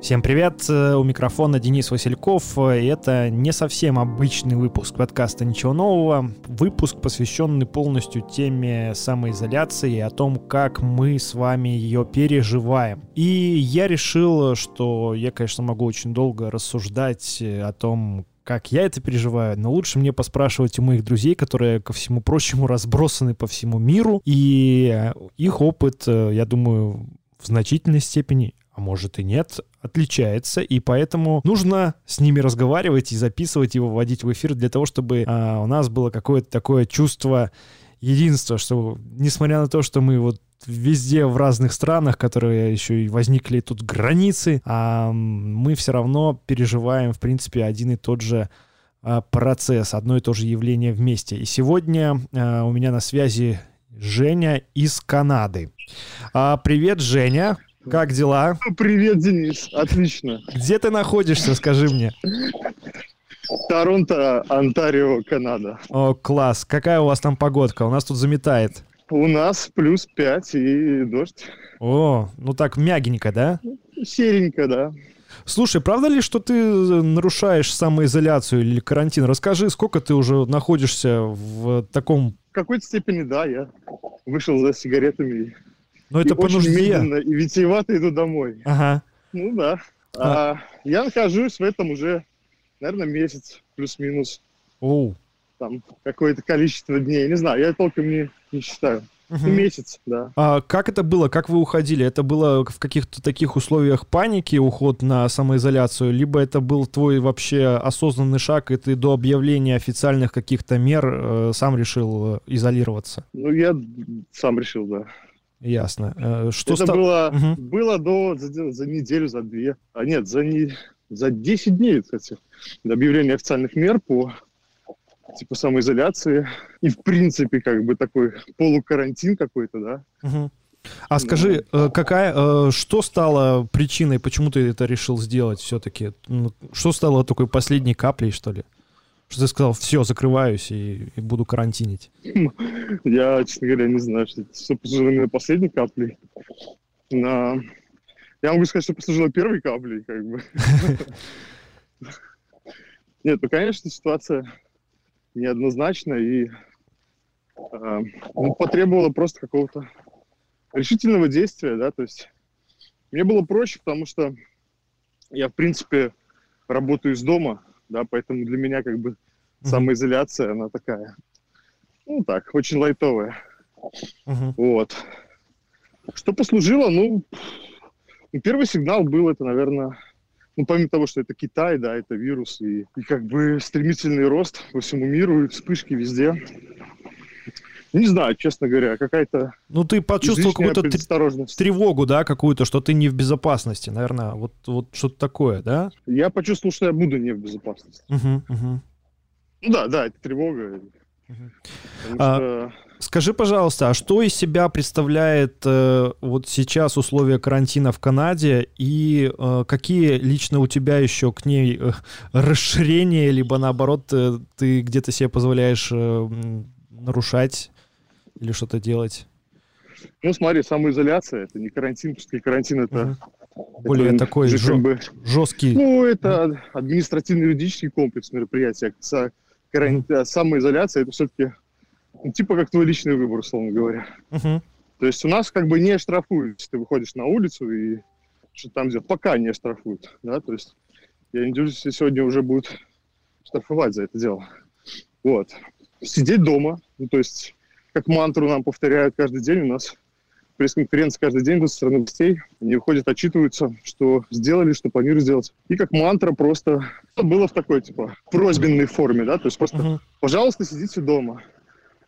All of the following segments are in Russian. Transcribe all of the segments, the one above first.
Всем привет, э, у микрофона Денис Васильков, и это не совсем обычный выпуск подкаста «Ничего нового», выпуск, посвященный полностью теме самоизоляции и о том, как мы с вами ее переживаем. И я решил, что я, конечно, могу очень долго рассуждать э, о том, как я это переживаю, но лучше мне поспрашивать у моих друзей, которые, ко всему прочему, разбросаны по всему миру, и их опыт, э, я думаю, в значительной степени а может и нет, отличается, и поэтому нужно с ними разговаривать и записывать его, вводить в эфир для того, чтобы а, у нас было какое-то такое чувство единства, что несмотря на то, что мы вот везде в разных странах, которые еще и возникли тут границы, а мы все равно переживаем, в принципе, один и тот же а, процесс, одно и то же явление вместе. И сегодня а, у меня на связи Женя из Канады. Привет, Женя. Как дела? Привет, Денис. Отлично. Где ты находишься, скажи мне? Торонто, Онтарио, Канада. О, класс. Какая у вас там погодка? У нас тут заметает. У нас плюс 5 и дождь. О, ну так мягенько, да? Серенько, да. Слушай, правда ли, что ты нарушаешь самоизоляцию или карантин? Расскажи, сколько ты уже находишься в таком... В какой-то степени, да, я вышел за сигаретами но это и по очень нужде. медленно и витиевато иду домой. Ага. Ну да. А. я нахожусь в этом уже, наверное, месяц плюс-минус. Оу. Там какое-то количество дней. Не знаю, я толком не, не считаю. Мгм. Месяц, да. А как это было? Как вы уходили? Это было в каких-то таких условиях паники, уход на самоизоляцию, либо это был твой вообще осознанный шаг, и ты до объявления официальных каких-то мер э, сам решил э, изолироваться? Ну, я сам решил, да. Ясно. Э, Что Это ста- было, Мгм. было до, за, за неделю, за две. А нет, за, не, за 10 дней, кстати, до объявления официальных мер по типа самоизоляции. И, в принципе, как бы такой полукарантин какой-то, да. Мгм. А скажи, э, какая, э, что стало причиной, почему ты это решил сделать все-таки? Ну, Что стало такой последней каплей, что ли? Что ты сказал, все, закрываюсь и, и буду карантинить. Я, честно говоря, не знаю, что, что послужило именно последней каплей. На... Я могу сказать, что послужило первой каплей, как бы. Нет, ну, конечно, ситуация неоднозначна и э, потребовала просто какого-то решительного действия, да, то есть мне было проще, потому что я, в принципе, работаю из дома, да, поэтому для меня как бы самоизоляция, она такая, ну так, очень лайтовая. Мгм. Вот. Что послужило? Ну, ну, первый сигнал был это, наверное, ну, помимо того, что это Китай, да, это вирус, и, и как бы стремительный рост по всему миру, и вспышки везде. Не знаю, честно говоря, какая-то Ну, ты почувствовал какую-то тревогу, да, какую-то, что ты не в безопасности, наверное, вот, вот что-то такое, да? Я почувствовал, что я буду не в безопасности. Мгм, мгм. Ну да, да, это тревога. Потому А, что Скажи, пожалуйста, а что из себя представляет э, вот сейчас условия карантина в Канаде и э, какие лично у тебя еще к ней э, расширения, либо наоборот э, ты где-то себе позволяешь э, нарушать или что-то делать? Ну, смотри, самоизоляция, это не карантин, потому что карантин это... Мгм. Более это такой же жё- бы, жесткий. Ну, это административно-юридический комплекс мероприятия. Са- каран- а Самоизоляция это все-таки ну, типа как твой личный выбор, условно говоря. Мгм. То есть у нас как бы не штрафуют, если ты выходишь на улицу и что там делать. Пока не штрафуют, да, то есть я не удивлюсь, если сегодня уже будут штрафовать за это дело. Вот. Сидеть дома, ну, то есть как мантру нам повторяют каждый день у нас пресс-конференции каждый день идут со стороны гостей. Они выходят, отчитываются, что сделали, что планируют сделать. И как мантра просто это было в такой, типа, просьбенной форме, да, то есть просто Мгм. пожалуйста, сидите дома.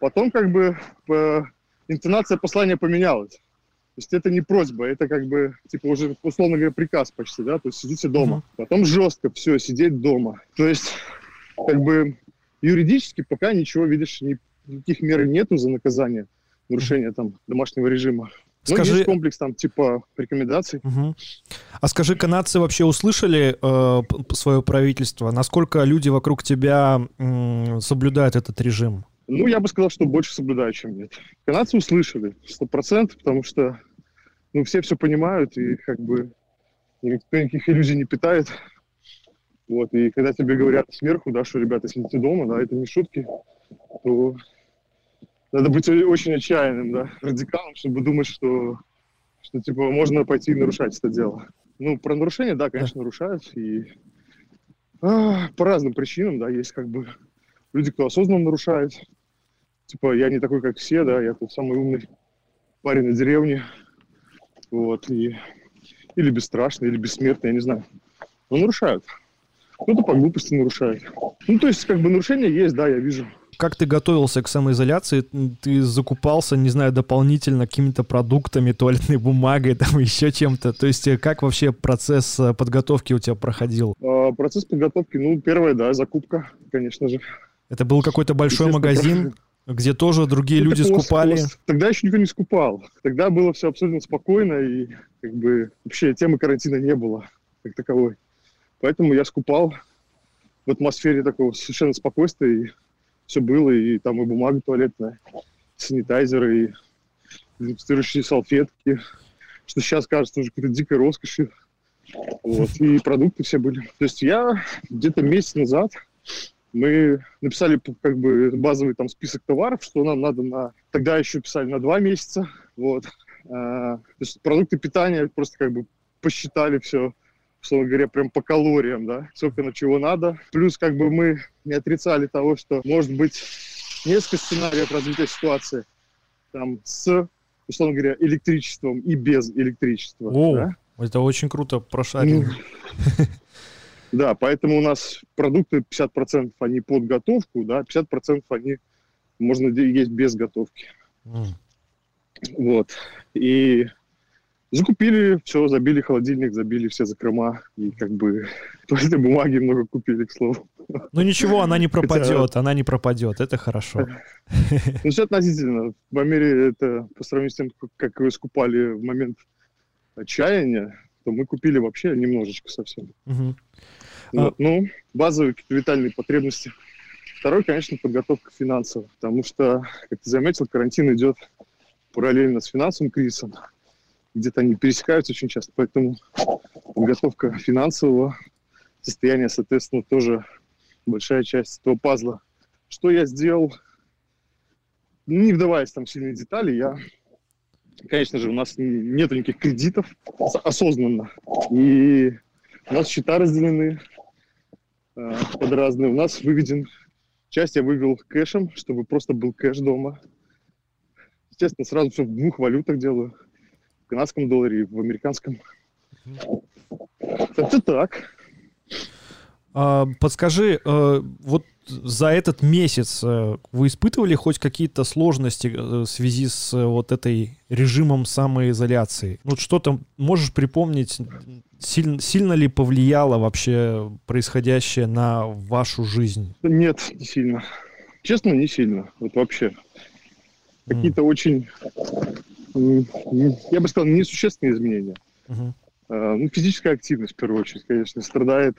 Потом как бы по- интонация послания поменялась. То есть это не просьба, это как бы, типа, уже, условно говоря, приказ почти, да, то есть сидите дома. Мгм. Потом жестко, все, сидеть дома. То есть, как бы, юридически пока ничего, видишь, ни- никаких мер нету за наказание, нарушение там домашнего режима. Скажи- есть комплекс там, типа, рекомендаций. Мгм. А скажи, канадцы вообще услышали э, свое правительство? Насколько люди вокруг тебя м, соблюдают этот режим? Ну, я бы сказал, что больше соблюдаю, чем нет. Канадцы услышали, сто процентов, потому что, ну, все все понимают, и как бы никто никаких иллюзий не питает. Вот, и когда тебе говорят сверху, да, что, ребята, сидите дома, да, это не шутки, то надо быть очень отчаянным, да, радикалом, чтобы думать, что, что типа, можно пойти и нарушать это дело. Ну, про нарушения, да, конечно, нарушают, и а, по разным причинам, да, есть как бы люди, кто осознанно нарушает. Типа, я не такой, как все, да, я тут самый умный парень на деревне, вот, и или бесстрашный, или бессмертный, я не знаю. Но нарушают. Кто-то по глупости нарушает. Ну, то есть, как бы нарушения есть, да, я вижу. Как ты готовился к самоизоляции? Ты закупался, не знаю, дополнительно какими-то продуктами, туалетной бумагой, там еще чем-то? То есть, э, как вообще процесс э, подготовки у тебя проходил? А, процесс подготовки, ну, первое, да, закупка, конечно же. Это был какой-то большой магазин? где тоже другие люди скупали. Тогда еще никто не скупал. Тогда было все абсолютно спокойно, и как бы вообще темы карантина не было как таковой. Поэтому я скупал в атмосфере такого совершенно спокойствия, и все было, и там и бумага туалетная, санитайзеры, и дезинфицирующие салфетки, что сейчас кажется уже какой-то дикой роскошью. Вот, и продукты все были. То есть я где-то месяц назад мы написали как бы базовый там список товаров, что нам надо на... Тогда еще писали на два месяца. Вот. А, то есть продукты питания просто как бы посчитали все, условно говоря, прям по калориям, да, сколько на чего надо. Плюс как бы мы не отрицали того, что может быть несколько сценариев развития ситуации. Там с, условно говоря, электричеством и без электричества. О, да? это очень круто прошарили. Да, поэтому у нас продукты 50% они под готовку, да, 50% они можно есть без готовки. Mm. Вот. И закупили все, забили холодильник, забили все закрома. И как бы туалетной бумаги много купили, к слову. Ну ничего, она не пропадет, Хотя... она не пропадет, это хорошо. Ну все относительно. В Америке это по сравнению с тем, как вы скупали в момент отчаяния, то мы купили вообще немножечко совсем. Угу. Вот, а... Ну, базовые какие-то витальные потребности. Второй, конечно, подготовка финансовая, потому что, как ты заметил, карантин идет параллельно с финансовым кризисом. Где-то они пересекаются очень часто, поэтому подготовка финансового состояния, соответственно, тоже большая часть этого пазла. Что я сделал, не вдаваясь там в сильные детали, я, конечно же, у нас нет никаких кредитов осознанно. И у нас счета разделены, Э, под разные. У нас выведен, часть я вывел кэшем, чтобы просто был кэш дома. Естественно, сразу все в двух валютах делаю. В канадском долларе и в американском. Это так. А, подскажи, э, вот за этот месяц э, вы испытывали хоть какие-то сложности в связи с вот этой режимом самоизоляции? Вот что-то можешь припомнить, сильно, сильно ли повлияло вообще происходящее на вашу жизнь? Нет, не сильно. Честно, не сильно. Вот вообще. Какие-то mm. очень, я бы сказал, несущественные изменения. Uh-huh. Ну, физическая активность, в первую очередь, конечно, страдает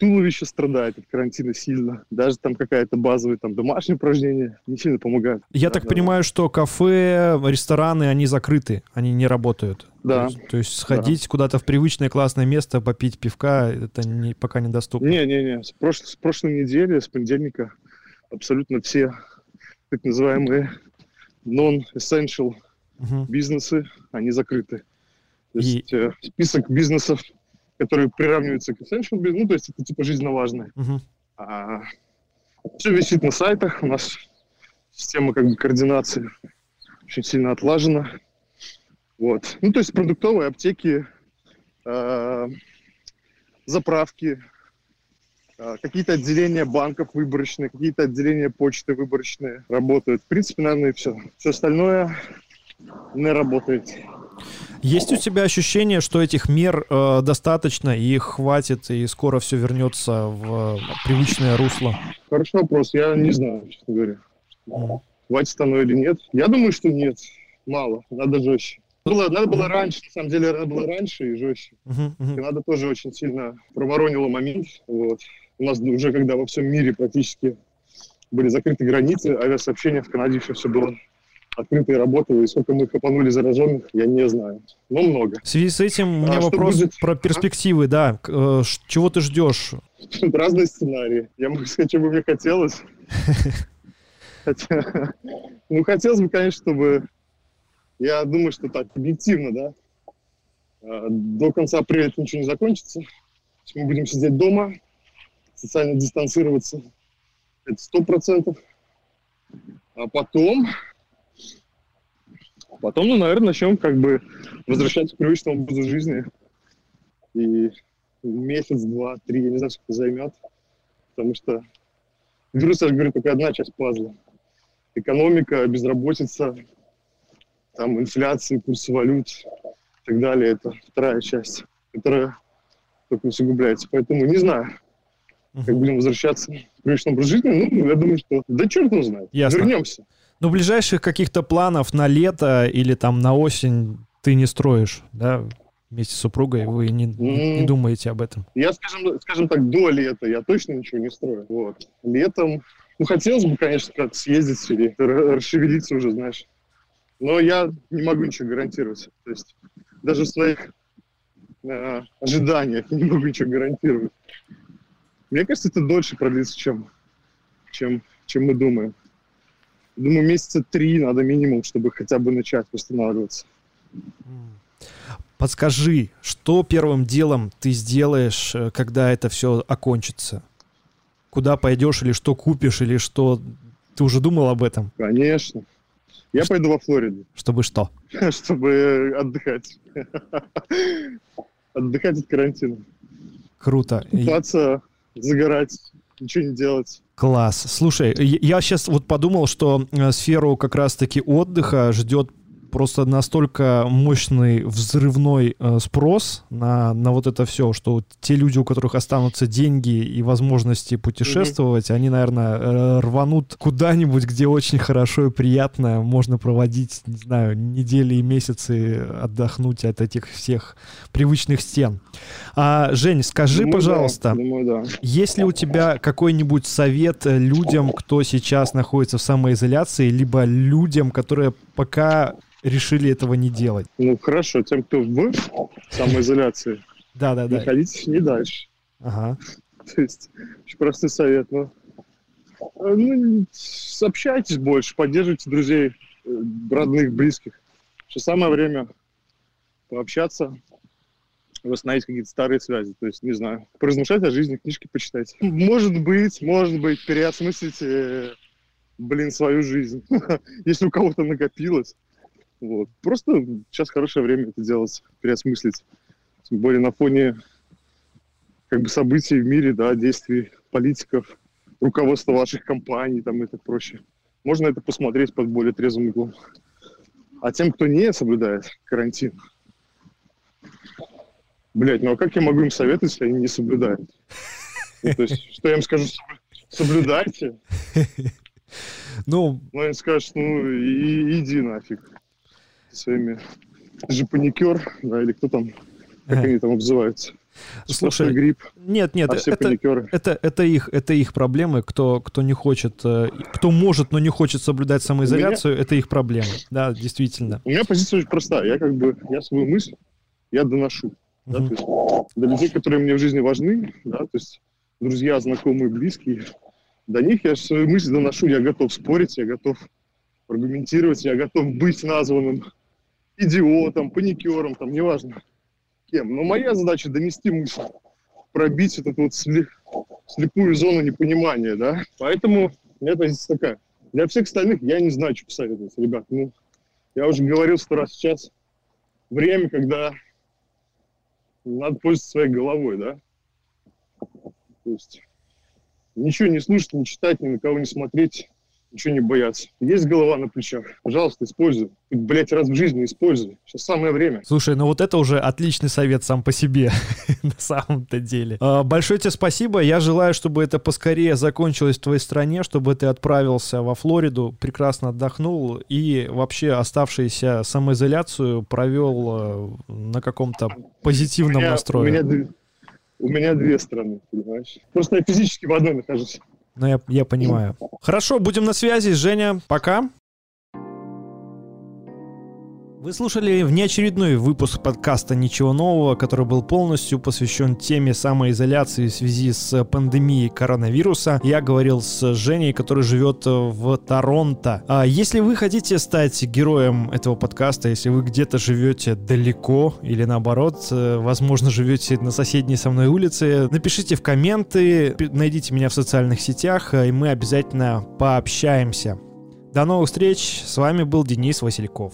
туловище страдает от карантина сильно. Даже там какая-то базовая там домашнее упражнение не сильно помогает. Я да, так да. понимаю, что кафе, рестораны, они закрыты, они не работают. Да. То есть, то есть сходить да. куда-то в привычное классное место, попить пивка, это не, пока недоступно. Не-не-не, с, прош... с прошлой недели, с понедельника абсолютно все так называемые non-essential угу. бизнесы, они закрыты. То есть И... Э, список бизнесов которые приравниваются к essential business, ну, то есть это типа жизненно важное. Uh-huh. А, все висит на сайтах, у нас система как бы координации очень сильно отлажена. Вот. Ну, то есть продуктовые аптеки, э, заправки, э, какие-то отделения банков выборочные, какие-то отделения почты выборочные работают. В принципе, наверное, и все. Все остальное не работает. Есть у тебя ощущение, что этих мер э, достаточно, и их хватит, и скоро все вернется в э, привычное русло? Хороший вопрос, я не знаю, честно говоря. Mm. Хватит оно или нет. Я думаю, что нет. Мало, надо жестче. Было, надо было раньше, на самом деле, надо было раньше и жестче. Uh-huh, uh-huh. Канада тоже очень сильно проворонила момент. Вот. У нас уже, когда во всем мире практически были закрыты границы, авиасообщение в Канаде еще все было открыто работало, и сколько мы хапанули зараженных, я не знаю. Но много. В связи с этим у меня а вопрос будет? про перспективы, да. Э, чего ты ждешь? Разные сценарии. Я могу сказать, что бы мне хотелось. Хотя, ну, хотелось бы, конечно, чтобы... Я думаю, что так, объективно, да, а, до конца апреля это ничего не закончится. Мы будем сидеть дома, социально дистанцироваться. Это сто процентов. А потом, потом, ну, наверное, начнем как бы возвращаться к привычному образу жизни. И месяц, два, три, я не знаю, сколько займет. Потому что вирус, я же говорю, только одна часть пазла. Экономика, безработица, там инфляция, курсы валют и так далее. Это вторая часть, которая только усугубляется. Поэтому не знаю, как будем возвращаться к привычному образу жизни. Ну, я думаю, что да черт его знает. Ясно. Вернемся. Ну, ближайших каких-то планов на лето или там на осень ты не строишь, да? Вместе с супругой вы не, не, не думаете об этом? Я, скажем, скажем так, до лета я точно ничего не строю. Вот. Летом, ну, хотелось бы, конечно, как съездить или расшевелиться уже, знаешь. Но я не могу ничего гарантировать. То есть даже в своих э, ожиданиях не могу ничего гарантировать. Мне кажется, это дольше продлится, чем, чем, чем мы думаем. Думаю, месяца три надо минимум, чтобы хотя бы начать восстанавливаться. Подскажи, что первым делом ты сделаешь, э, когда это все окончится? Куда пойдешь или что купишь, или что... Ты уже думал об этом? Конечно. Я Ш... пойду во Флориду. Чтобы что? Чтобы отдыхать. Отдыхать от карантина. Круто. Купаться, загорать, ничего не делать. Класс. Слушай, я сейчас вот подумал, что э, сферу как раз-таки отдыха ждет просто настолько мощный взрывной э, спрос на, на вот это все, что те люди, у которых останутся деньги и возможности путешествовать, mm-hmm. они, наверное, э, рванут куда-нибудь, где очень хорошо и приятно можно проводить, не знаю, недели и месяцы отдохнуть от этих всех привычных стен. А, Жень, скажи, думаю, пожалуйста, да. Думаю, да. есть ли у тебя какой-нибудь совет людям, кто сейчас находится в самоизоляции, либо людям, которые пока решили этого не делать. Ну, хорошо, тем, кто в самоизоляции, да, да, да. находитесь не дальше. Ага. То есть, очень простой совет, но э, ну, общайтесь больше, поддерживайте друзей, э, родных, близких. Сейчас самое время пообщаться, восстановить какие-то старые связи. То есть, не знаю, поразмышлять о жизни, книжки почитать. Может быть, может быть, переосмыслить, э, блин, свою жизнь. Если у кого-то накопилось. Вот. Просто сейчас хорошее время это делать, переосмыслить. Тем более на фоне как бы событий в мире, да, действий политиков, руководства ваших компаний там и так проще. Можно это посмотреть под более трезвым углом. А тем, кто не соблюдает карантин, блять, ну а как я могу им советовать, если они не соблюдают? Ну, то есть, что я им скажу, соблюдайте. Ну, ну, они скажут, ну, и, иди нафиг своими жопаникер, да, или кто там, как ага. они там обзываются. Слушай, грипп, нет, нет, а это, это, это, их, это их проблемы, кто, кто не хочет, э, кто может, но не хочет соблюдать самоизоляцию, меня, это их проблемы, да, действительно. У меня позиция очень простая, я как бы, я свою мысль, я доношу, да, то есть для людей, которые мне в жизни важны, да, то есть друзья, знакомые, близкие, до них я свою мысль доношу, я готов спорить, я готов аргументировать, я готов быть названным идиотом, паникером, там, неважно кем. Но моя задача донести мысль, пробить этот вот слеп, слепую зону непонимания, да. Поэтому у меня такая. Для всех остальных я не знаю, что посоветовать, ребят. Ну, я уже говорил сто раз сейчас. Время, когда надо пользоваться своей головой, да. То есть ничего не слушать, не читать, ни на кого не смотреть, ничего не бояться. Есть голова на плечах, пожалуйста, используй. Блять, раз в жизни используй. Сейчас самое время. Слушай, ну вот это уже отличный совет сам по себе, на самом-то деле. А, большое тебе спасибо. Я желаю, чтобы это поскорее закончилось в твоей стране, чтобы ты отправился во Флориду, прекрасно отдохнул и вообще оставшуюся самоизоляцию провел э, на каком-то позитивном настрое. У меня, у меня две страны, понимаешь? Просто я физически в одной нахожусь. Ну, я, я понимаю. Хорошо, будем на связи. Женя, пока. Вы слушали внеочередной выпуск подкаста «Ничего нового», который был полностью посвящен теме самоизоляции в связи с пандемией коронавируса. Я говорил с Женей, который живет в Торонто. А если вы хотите стать героем этого подкаста, если вы где-то живете далеко или наоборот, э, возможно, живете на соседней со мной улице, напишите в комменты, найдите меня в социальных сетях, э, и мы обязательно пообщаемся. До новых встреч. С вами был Денис Васильков.